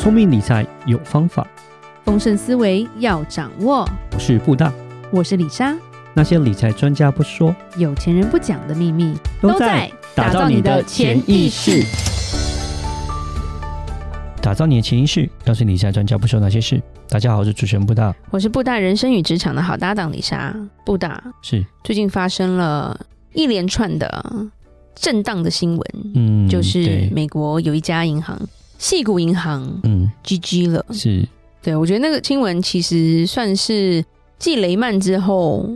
聪明理财有方法，丰盛思维要掌握。我是布大，我是李莎。那些理财专家不说，有钱人不讲的秘密，都在打造你的潜意识。打造你的潜意识，告诉理财专家不说那些事。大家好，我是主持人布大，我是布大人生与职场的好搭档李莎。布大是最近发生了一连串的震荡的新闻，嗯，就是美国有一家银行。矽谷银行，嗯，GG 了，是，对，我觉得那个新闻其实算是继雷曼之后，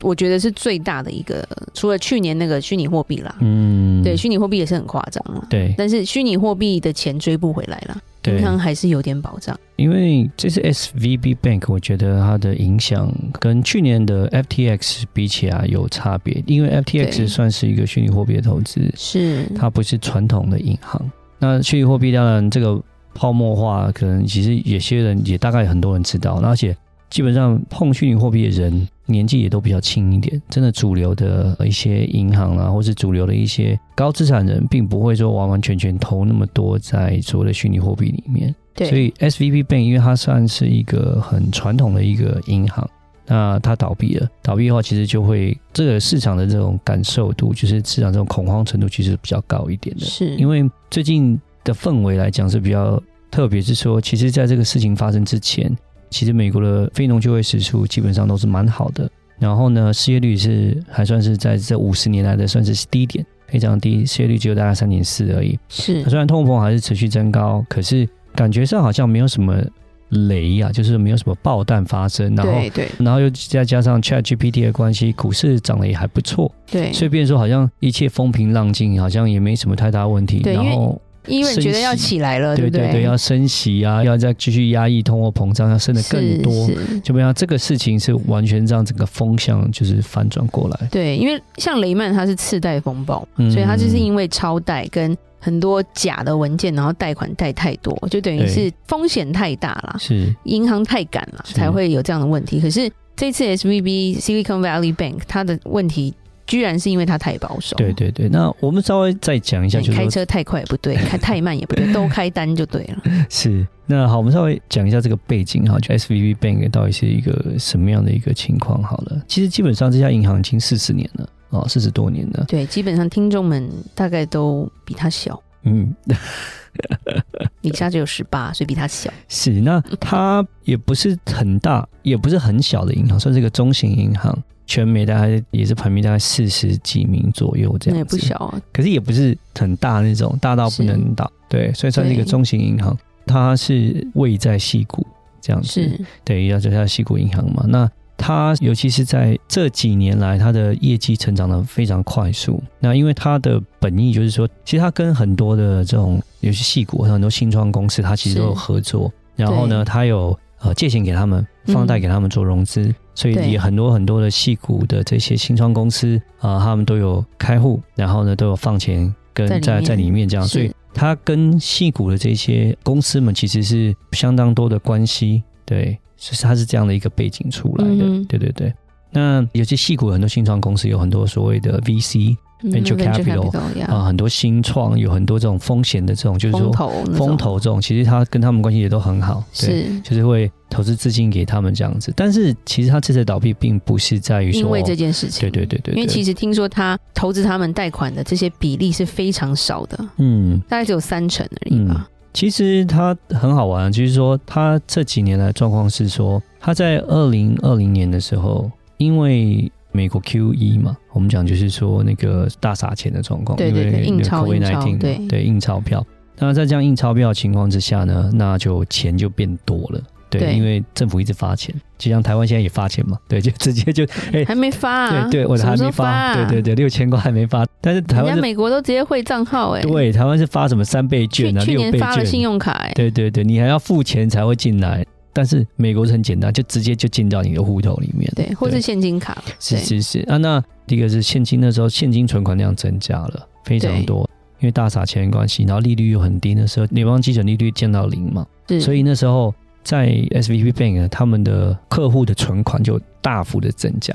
我觉得是最大的一个，除了去年那个虚拟货币啦，嗯，对，虚拟货币也是很夸张了，对，但是虚拟货币的钱追不回来了，银行还是有点保障，因为这是 SVB Bank，我觉得它的影响跟去年的 FTX 比起来有差别，因为 FTX 算是一个虚拟货币的投资，是，它不是传统的银行。那虚拟货币当然这个泡沫化，可能其实有些人也大概很多人知道，而且基本上碰虚拟货币的人年纪也都比较轻一点。真的主流的一些银行啊，或是主流的一些高资产人，并不会说完完全全投那么多在所谓的虚拟货币里面。对。所以 SVB Bank 因为它算是一个很传统的一个银行，那它倒闭了，倒闭的话其实就会这个市场的这种感受度，就是市场这种恐慌程度，其实比较高一点的。是因为。最近的氛围来讲是比较特别，是说，其实在这个事情发生之前，其实美国的非农就业指数基本上都是蛮好的。然后呢，失业率是还算是在这五十年来的算是低点，非常低，失业率只有大概三点四而已。是，虽然通膨还是持续增高，可是感觉上好像没有什么。雷啊，就是没有什么爆弹发生，然后对对，然后又再加上 ChatGPT 的关系，股市涨得也还不错，对，所以变说好像一切风平浪静，好像也没什么太大问题。对，然后因为觉得要起来了，对对对，要升息啊，要再继续压抑通货膨胀，要升得更多，就没有这个事情是完全让整个风向就是反转过来。对，因为像雷曼它是次贷风暴，嗯，所以它就是因为超贷跟。很多假的文件，然后贷款贷太多，就等于是风险太大了，是银行太赶了，才会有这样的问题。可是这次 SVB Silicon Valley Bank 它的问题，居然是因为它太保守。对对对，那我们稍微再讲一下，就是开车太快也不对，开太慢也不对，都开单就对了。是，那好，我们稍微讲一下这个背景哈，就 SVB Bank 到底是一个什么样的一个情况？好了，其实基本上这家银行已经四十年了。哦，四十多年了。对，基本上听众们大概都比他小。嗯，你家只有十八，所以比他小。是，那他也不是很大，也不是很小的银行，算是一个中型银行。全美大概也是排名大概四十几名左右这样子。那也不小啊。可是也不是很大那种，大到不能倒。对，所以算是一个中型银行。它是位在西谷这样子。是。对，要叫它西谷银行嘛。那它尤其是在这几年来，它的业绩成长的非常快速。那因为它的本意就是说，其实它跟很多的这种，有些细股很多新创公司，它其实都有合作。然后呢，它有呃借钱给他们，放贷给他们做融资，嗯、所以也很多很多的细股的这些新创公司啊、呃，他们都有开户，然后呢都有放钱跟在在里，在里面这样，所以它跟细股的这些公司们其实是相当多的关系，对。是，它是这样的一个背景出来的，嗯、对对对。那有些戏股很多新创公司有很多所谓的 VC、嗯、venture capital 啊、呃，很多新创有很多这种风险的这种，就是说风投这种，其实他跟他们关系也都很好，对，是就是会投资资金给他们这样子。但是其实他这次倒闭并不是在于说因为这件事情，对对对对，对。因为其实听说他投资他们贷款的这些比例是非常少的，嗯，大概只有三成而已吧。嗯其实他很好玩，就是说他这几年来状况是说，他在二零二零年的时候，因为美国 QE 嘛，我们讲就是说那个大撒钱的状况，对对对，印钞印钞，对对印钞票。那在这样印钞票的情况之下呢，那就钱就变多了。对，对，因为政府一直发钱，就像台湾现在也发钱嘛，对，就直接就哎，还没发啊，对对，我还没发，啊，对对对，六千块还没发，但是台湾、美国都直接汇账号哎，对，台湾是发什么三倍券啊，六倍券，去年发了信用卡哎，对对对，你还要付钱才会进来，但是美国是很简单，就直接就进到你的户头里面，对，或是现金卡，是是是。啊，那第一个是现金那时候，现金存款量增加了非常多，因为大撒钱的关系，然后利率又很低那时候，联邦基准利率降到零嘛，所以那时候。在 SVB Bank 他们的客户的存款就大幅的增加，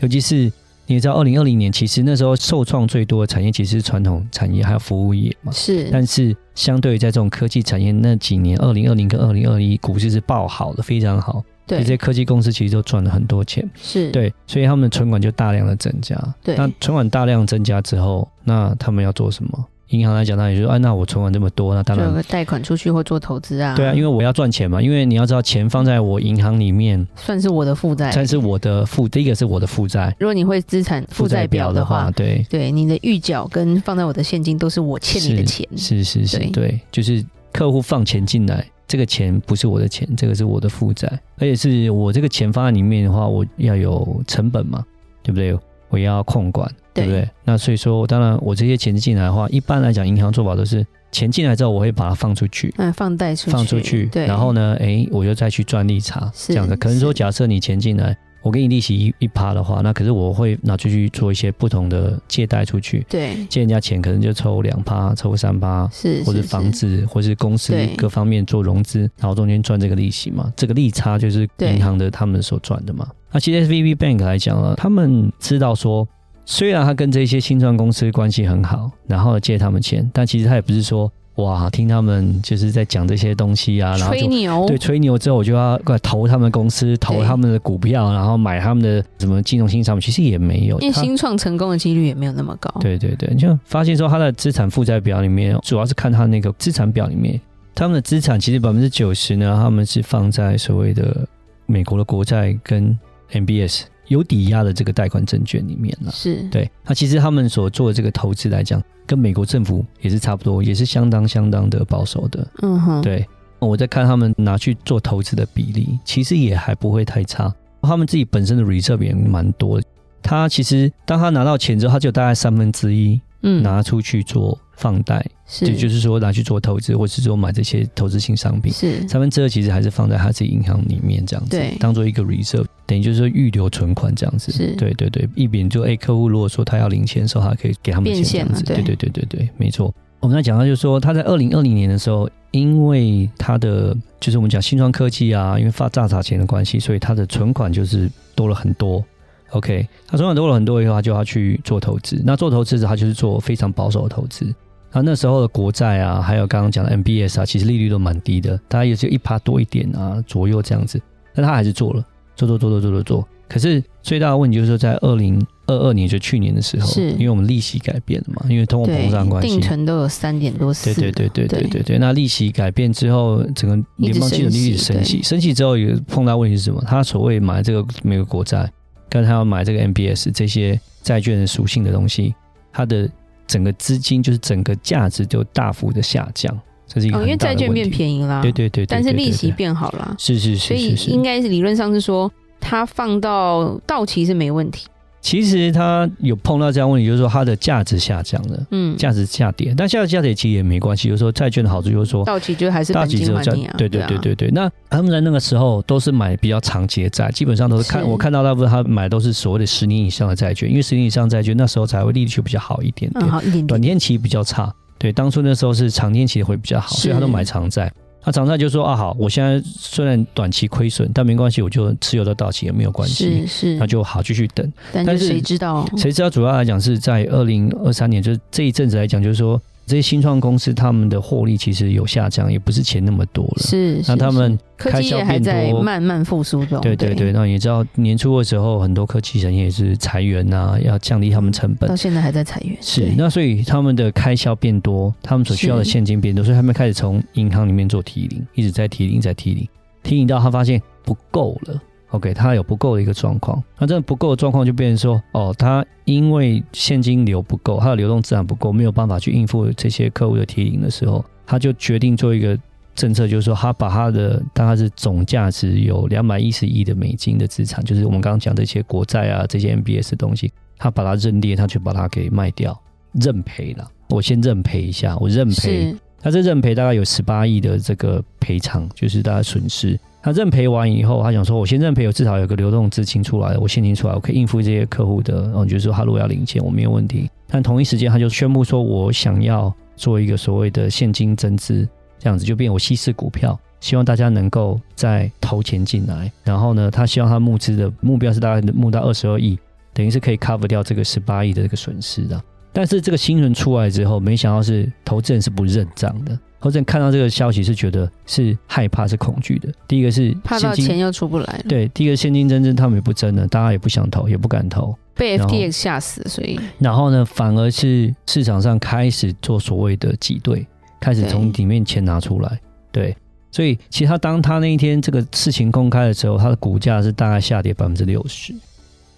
尤其是你也知道，二零二零年其实那时候受创最多的产业其实是传统产业还有服务业嘛。是，但是相对于在这种科技产业那几年，二零二零跟二零二一股市是爆好的，非常好。对，这些科技公司其实都赚了很多钱。是对，所以他们的存款就大量的增加。对，那存款大量增加之后，那他们要做什么？银行来讲，他也就说，啊，那我存款这么多，那当然贷款出去或做投资啊。对啊，因为我要赚钱嘛。因为你要知道，钱放在我银行里面，算是我的负债，算是我的负。第一个是我的负债。如果你会资产负债表的话，对对，你的预缴跟放在我的现金都是我欠你的钱。是是是，对，对，就是客户放钱进来，这个钱不是我的钱，这个是我的负债，而且是我这个钱放在里面的话，我要有成本嘛，对不对？我要控管。对不对？那所以说，当然我这些钱进来的话，一般来讲，银行做法都是钱进来之后，我会把它放出去，嗯，放贷出去，放出去，对。然后呢，哎，我就再去赚利差，这样的。可能说，假设你钱进来，我给你利息一一趴的话，那可是我会拿出去做一些不同的借贷出去，对，借人家钱可能就抽两趴，抽三趴，是，或者房子，或是公司各方面做融资，然后中间赚这个利息嘛，这个利差就是银行的他们所赚的嘛。那其实 SVB Bank 来讲呢，他们知道说。虽然他跟这些新创公司关系很好，然后借他们钱，但其实他也不是说哇，听他们就是在讲这些东西啊，然后吹牛，对，吹牛之后我就要过来投他们公司，投他们的股票，然后买他们的什么金融新产品，其实也没有，因为新创成功的几率也没有那么高。对对对，你就发现说他的资产负债表里面，主要是看他那个资产表里面，他们的资产其实百分之九十呢，他们是放在所谓的美国的国债跟 MBS。有抵押的这个贷款证券里面了，是对。那其实他们所做的这个投资来讲，跟美国政府也是差不多，也是相当相当的保守的。嗯哼，对。我在看他们拿去做投资的比例，其实也还不会太差。他们自己本身的 reserve 也蛮多的。他其实当他拿到钱之后，他就大概三分之一，嗯，拿出去做放贷。就就是说拿去做投资，或者是说买这些投资性商品，是。三分之二其实还是放在他自己银行里面这样子，对，当做一个 reserve，等于就是说预留存款这样子，是，对对对，一边就哎客户如果说他要零钱的时候，他可以给他们钱这样子，对。对对对对，没错。我们在讲到就是说他在二零二零年的时候，因为他的就是我们讲新创科技啊，因为发诈诈钱的关系，所以他的存款就是多了很多。OK，他存款多了很多以后，他就要去做投资。那做投资时，他就是做非常保守的投资。那那时候的国债啊，还有刚刚讲的 MBS 啊，其实利率都蛮低的，大概也就一趴多一点啊左右这样子。但他还是做了，做做做做做做做。可是最大的问题就是说，在二零二二年，就去年的时候，是因为我们利息改变了嘛，因为通货膨胀关系，定存都有三点多四。对对对对对对对。那利息改变之后，整个联邦基准利率升息，升息之后有碰到问题是什么？他所谓买这个美国国债，跟他要买这个 MBS 这些债券的属性的东西，它的。整个资金就是整个价值就大幅的下降，这是一个。因为债券变便宜啦，对对对，但是利息变好了，是是是，所以应该是理论上是说，它放到到期是没问题。其实他有碰到这样问题，就是说它的价值下降了，嗯，价值下跌，但价值下跌其实也没关系。就是说债券的好处就是说，到期就还是本金还你啊，对对对对对。那他们在那个时候都是买比较长期的债，基本上都是看是我看到大部分他买都是所谓的十年以上的债券，因为十年以上债券那时候才会利率就比较好一点点，嗯、好一点点，短天期比较差。对，当初那时候是长天期会比较好，所以他都买长债。他长债就说啊好，我现在虽然短期亏损，但没关系，我就持有到到期也没有关系，是是，那就好继续等。但是谁知道？谁知道？主要来讲是在二零二三年，就是这一阵子来讲，就是说。这些新创公司他们的获利其实有下降，也不是钱那么多了。是，那他们开销还在慢慢复苏中。对对对，那你知道年初的时候，很多科技人也是裁员啊，要降低他们成本。到现在还在裁员。是，那所以他们的开销变多，他们所需要的现金变多，所以他们开始从银行里面做提领，一直在提领，在提领，提领到他发现不够了。OK，他有不够的一个状况，那这不够的状况就变成说，哦，他因为现金流不够，他的流动资产不够，没有办法去应付这些客户的提领的时候，他就决定做一个政策，就是说，他把他的大概是总价值有两百一十亿的美金的资产，就是我们刚刚讲的这些国债啊，这些 MBS 的东西，他把它认列，他去把它给卖掉，认赔了。我先认赔一下，我认赔，他这认赔大概有十八亿的这个赔偿，就是大家损失。他认赔完以后，他想说：“我先认赔，我至少有个流动资金出来，我现金出来，我可以应付这些客户的。”然后就是说，他如果要领钱，我没有问题。但同一时间，他就宣布说：“我想要做一个所谓的现金增资，这样子就变我稀释股票，希望大家能够再投钱进来。然后呢，他希望他募资的目标是大概募到二十二亿。等于是可以 cover 掉这个十八亿的这个损失的。但是这个新闻出来之后，没想到是投资人是不认账的。投资人看到这个消息是觉得是害怕、是恐惧的。第一个是怕到钱又出不来，对，第一个现金增资他们也不增了，大家也不想投，也不敢投，被 FTX 吓死，所以然后呢，反而是市场上开始做所谓的挤兑，开始从里面钱拿出来，对。对所以，其实他当他那一天这个事情公开的时候，他的股价是大概下跌百分之六十，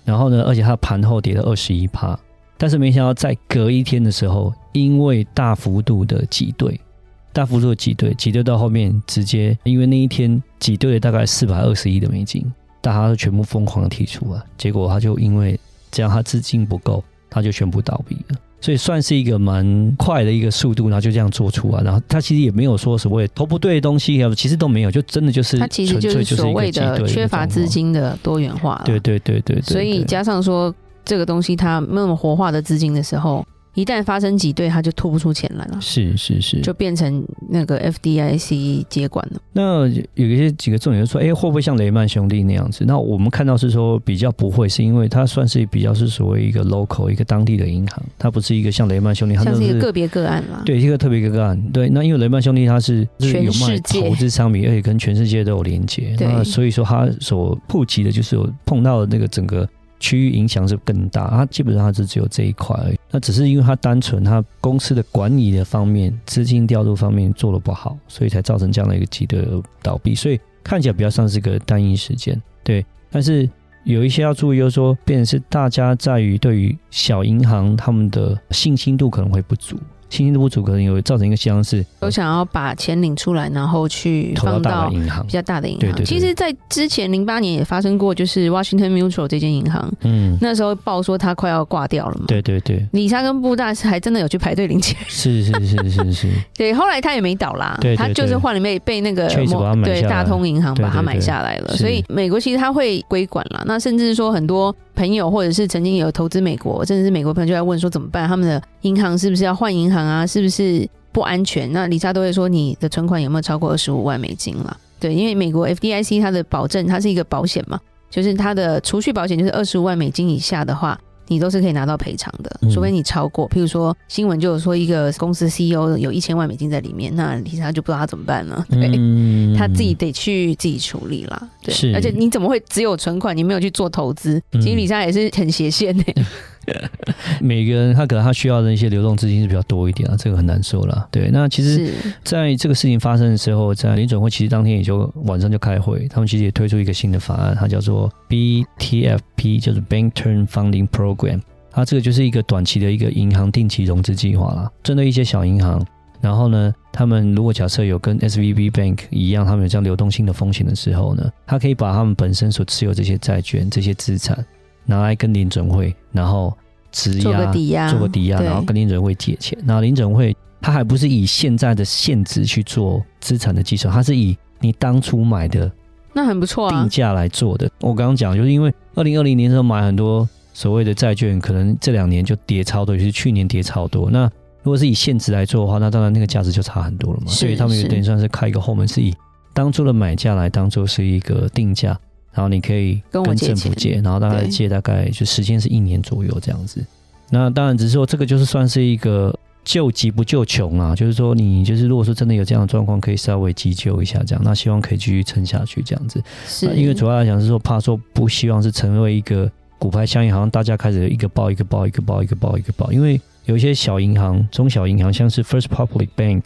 然后呢，而且他盘后跌了二十一趴。但是没想到在隔一天的时候，因为大幅度的挤兑，大幅度的挤兑，挤兑到后面直接，因为那一天挤兑了大概四百二十亿的美金，大家都全部疯狂的提出了，结果他就因为这样，他资金不够，他就全部倒闭了。所以算是一个蛮快的一个速度，然后就这样做出啊，然后他其实也没有说所谓投不对的东西，其实都没有，就真的就是他其实就是所谓的缺乏资金的多元化。对对对对对。所以加上说这个东西它没有那么活化的资金的时候。一旦发生挤兑，他就吐不出钱来了。是是是，就变成那个 FDIC 接管了。那有一些几个重点就说，哎、欸，会不会像雷曼兄弟那样子？那我们看到是说比较不会，是因为它算是比较是所谓一个 local 一个当地的银行，它不是一个像雷曼兄弟，它是一个个别个案嘛。对，一个特别个案。对，那因为雷曼兄弟它是有卖投资商品，而且跟全世界都有连接，那所以说它所普及的就是有碰到那个整个。区域影响是更大，它基本上它是只有这一块而已。那只是因为它单纯它公司的管理的方面、资金调度方面做得不好，所以才造成这样的一个挤兑倒闭。所以看起来比较像是个单一事件，对。但是有一些要注意，就是说，变是大家在于对于小银行他们的信心度可能会不足。信心度不足，可能有造成一个现象是，都想要把钱领出来，然后去放到银行比较大的银行。对对对。其实，在之前零八年也发生过，就是 Washington Mutual 这间银行，嗯，那时候报说它快要挂掉了嘛。对对对。李莎跟布大是还真的有去排队领钱。是是是是是，是。对，后来他也没倒啦，对，他就是换了被被那个对大通银行把它买下来了。所以美国其实它会规管了，那甚至说很多。朋友，或者是曾经有投资美国，甚至是美国朋友就在问说怎么办？他们的银行是不是要换银行啊？是不是不安全？那里莎都会说你的存款有没有超过二十五万美金了？对，因为美国 FDIC 它的保证，它是一个保险嘛，就是它的储蓄保险，就是二十五万美金以下的话。你都是可以拿到赔偿的，除非你超过。譬如说新闻就有说一个公司 CEO 有一千万美金在里面，那李莎就不知道他怎么办了。对，嗯、他自己得去自己处理啦。对，而且你怎么会只有存款，你没有去做投资？其实李莎也是很斜线的。每个人他可能他需要的一些流动资金是比较多一点啊，这个很难说了。对，那其实在这个事情发生的时候，在联准会其实当天也就晚上就开会，他们其实也推出一个新的法案，它叫做 BTFP，就是 Bank Term Funding Program。它这个就是一个短期的一个银行定期融资计划啦，针对一些小银行，然后呢，他们如果假设有跟 SVB Bank 一样，他们有这样流动性的风险的时候呢，他可以把他们本身所持有这些债券、这些资产。拿来跟林准会，然后质押做个抵押，做个抵押，然后跟林准会借钱。然后林准会他还不是以现在的现值去做资产的计算，他是以你当初买的那很不错啊定价来做的。我刚刚讲就是因为二零二零年的时候买很多所谓的债券，可能这两年就跌超多，也是去年跌超多。那如果是以现值来做的话，那当然那个价值就差很多了嘛。所以他们有点算是开一个后门，是以当初的买价来当做是一个定价。然后你可以跟政府借，然后大概借大概就时间是一年左右这样子。那当然只是说这个就是算是一个救急不救穷啊，就是说你就是如果说真的有这样的状况，可以稍微急救一下这样。那希望可以继续撑下去这样子。是，因为主要来讲是说怕说不希望是成为一个股牌效应，好像大家开始一个爆一个爆一个爆一个爆一个爆。因为有一些小银行、中小银行，像是 First Public Bank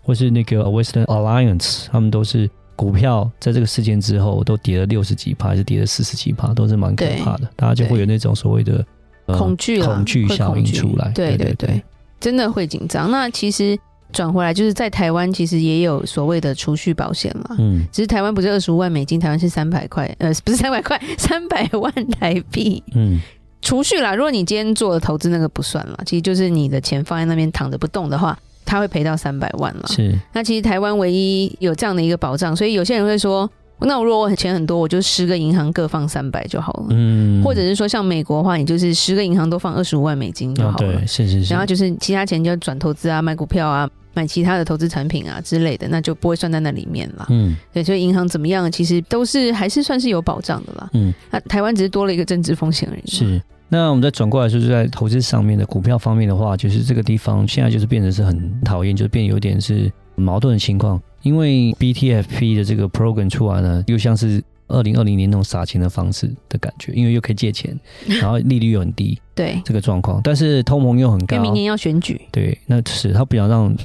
或是那个 Western Alliance，他们都是。股票在这个事件之后都跌了六十几趴，还是跌了四十几趴，都是蛮可怕的。大家就会有那种所谓的、呃、恐惧恐惧效应出来。对对对，对对对，真的会紧张。那其实转回来就是在台湾，其实也有所谓的储蓄保险嘛。嗯，只是台湾不是二十五万美金，台湾是三百块，呃，不是三百块，三百万台币。嗯，储蓄啦，如果你今天做的投资那个不算了，其实就是你的钱放在那边躺着不动的话。他会赔到三百万了。是，那其实台湾唯一有这样的一个保障，所以有些人会说，那我如果我钱很多，我就十个银行各放三百就好了。嗯，或者是说像美国的话，你就是十个银行都放二十五万美金就好了。哦，对，是是是。然后就是其他钱就要转投资啊，买股票啊，买其他的投资产品啊之类的，那就不会算在那里面了。嗯，对，所以银行怎么样，其实都是还是算是有保障的啦。嗯，那台湾只是多了一个政治风险而已。是。那我们再转过来，就是在投资上面的股票方面的话，就是这个地方现在就是变得是很讨厌，就变有点是矛盾的情况。因为 BTFP 的这个 program 出来呢，又像是二零二零年那种撒钱的方式的感觉，因为又可以借钱，然后利率又很低，对这个状况，但是通膨又很高。因为明年要选举，对，那是他不想让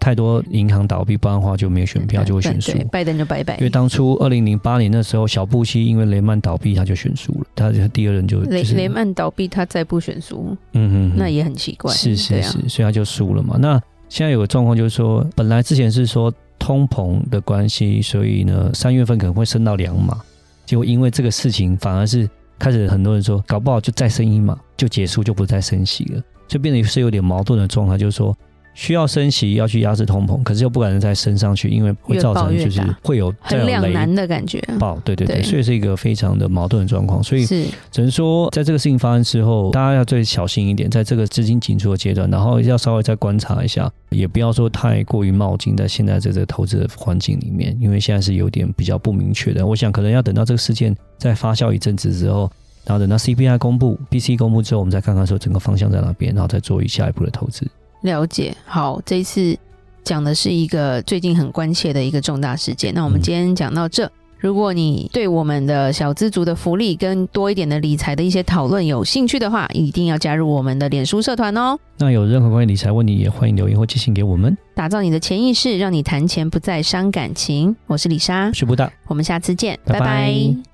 太多银行倒闭，不然的话就没有选票，就会选输。拜登就拜拜。因为当初二零零八年那时候，小布希因为雷曼倒闭，他就选输了，他就第二任就雷雷曼倒闭，他再不选输，嗯嗯，那也很奇怪。是是是，所以他就输了嘛。那现在有个状况就是说，本来之前是说。通膨的关系，所以呢，三月份可能会升到两码。结果因为这个事情，反而是开始很多人说，搞不好就再升一码就结束，就不再升息了，就变得是有点矛盾的状态，就是说。需要升息，要去压制通膨，可是又不敢再升上去，因为会造成就是会有很两难的感觉。爆，对对对，对，所以是一个非常的矛盾的状况。所以只能说，在这个事情发生之后，大家要最小心一点，在这个资金紧缩的阶段，然后要稍微再观察一下，也不要说太过于冒进，在现在这个投资的环境里面，因为现在是有点比较不明确的。我想可能要等到这个事件再发酵一阵子之后，然后等到 CPI 公布、PCE 公布之后，我们再看看说整个方向在哪边，然后再做一下一步的投资。了解，好，这一次讲的是一个最近很关切的一个重大事件。那我们今天讲到这，嗯、如果你对我们的小资族的福利跟多一点的理财的一些讨论有兴趣的话，一定要加入我们的脸书社团哦。那有任何关于理财问题，也欢迎留言或寄信给我们。打造你的潜意识，让你谈钱不再伤感情。我是李莎，是布大，我们下次见，拜拜。拜拜。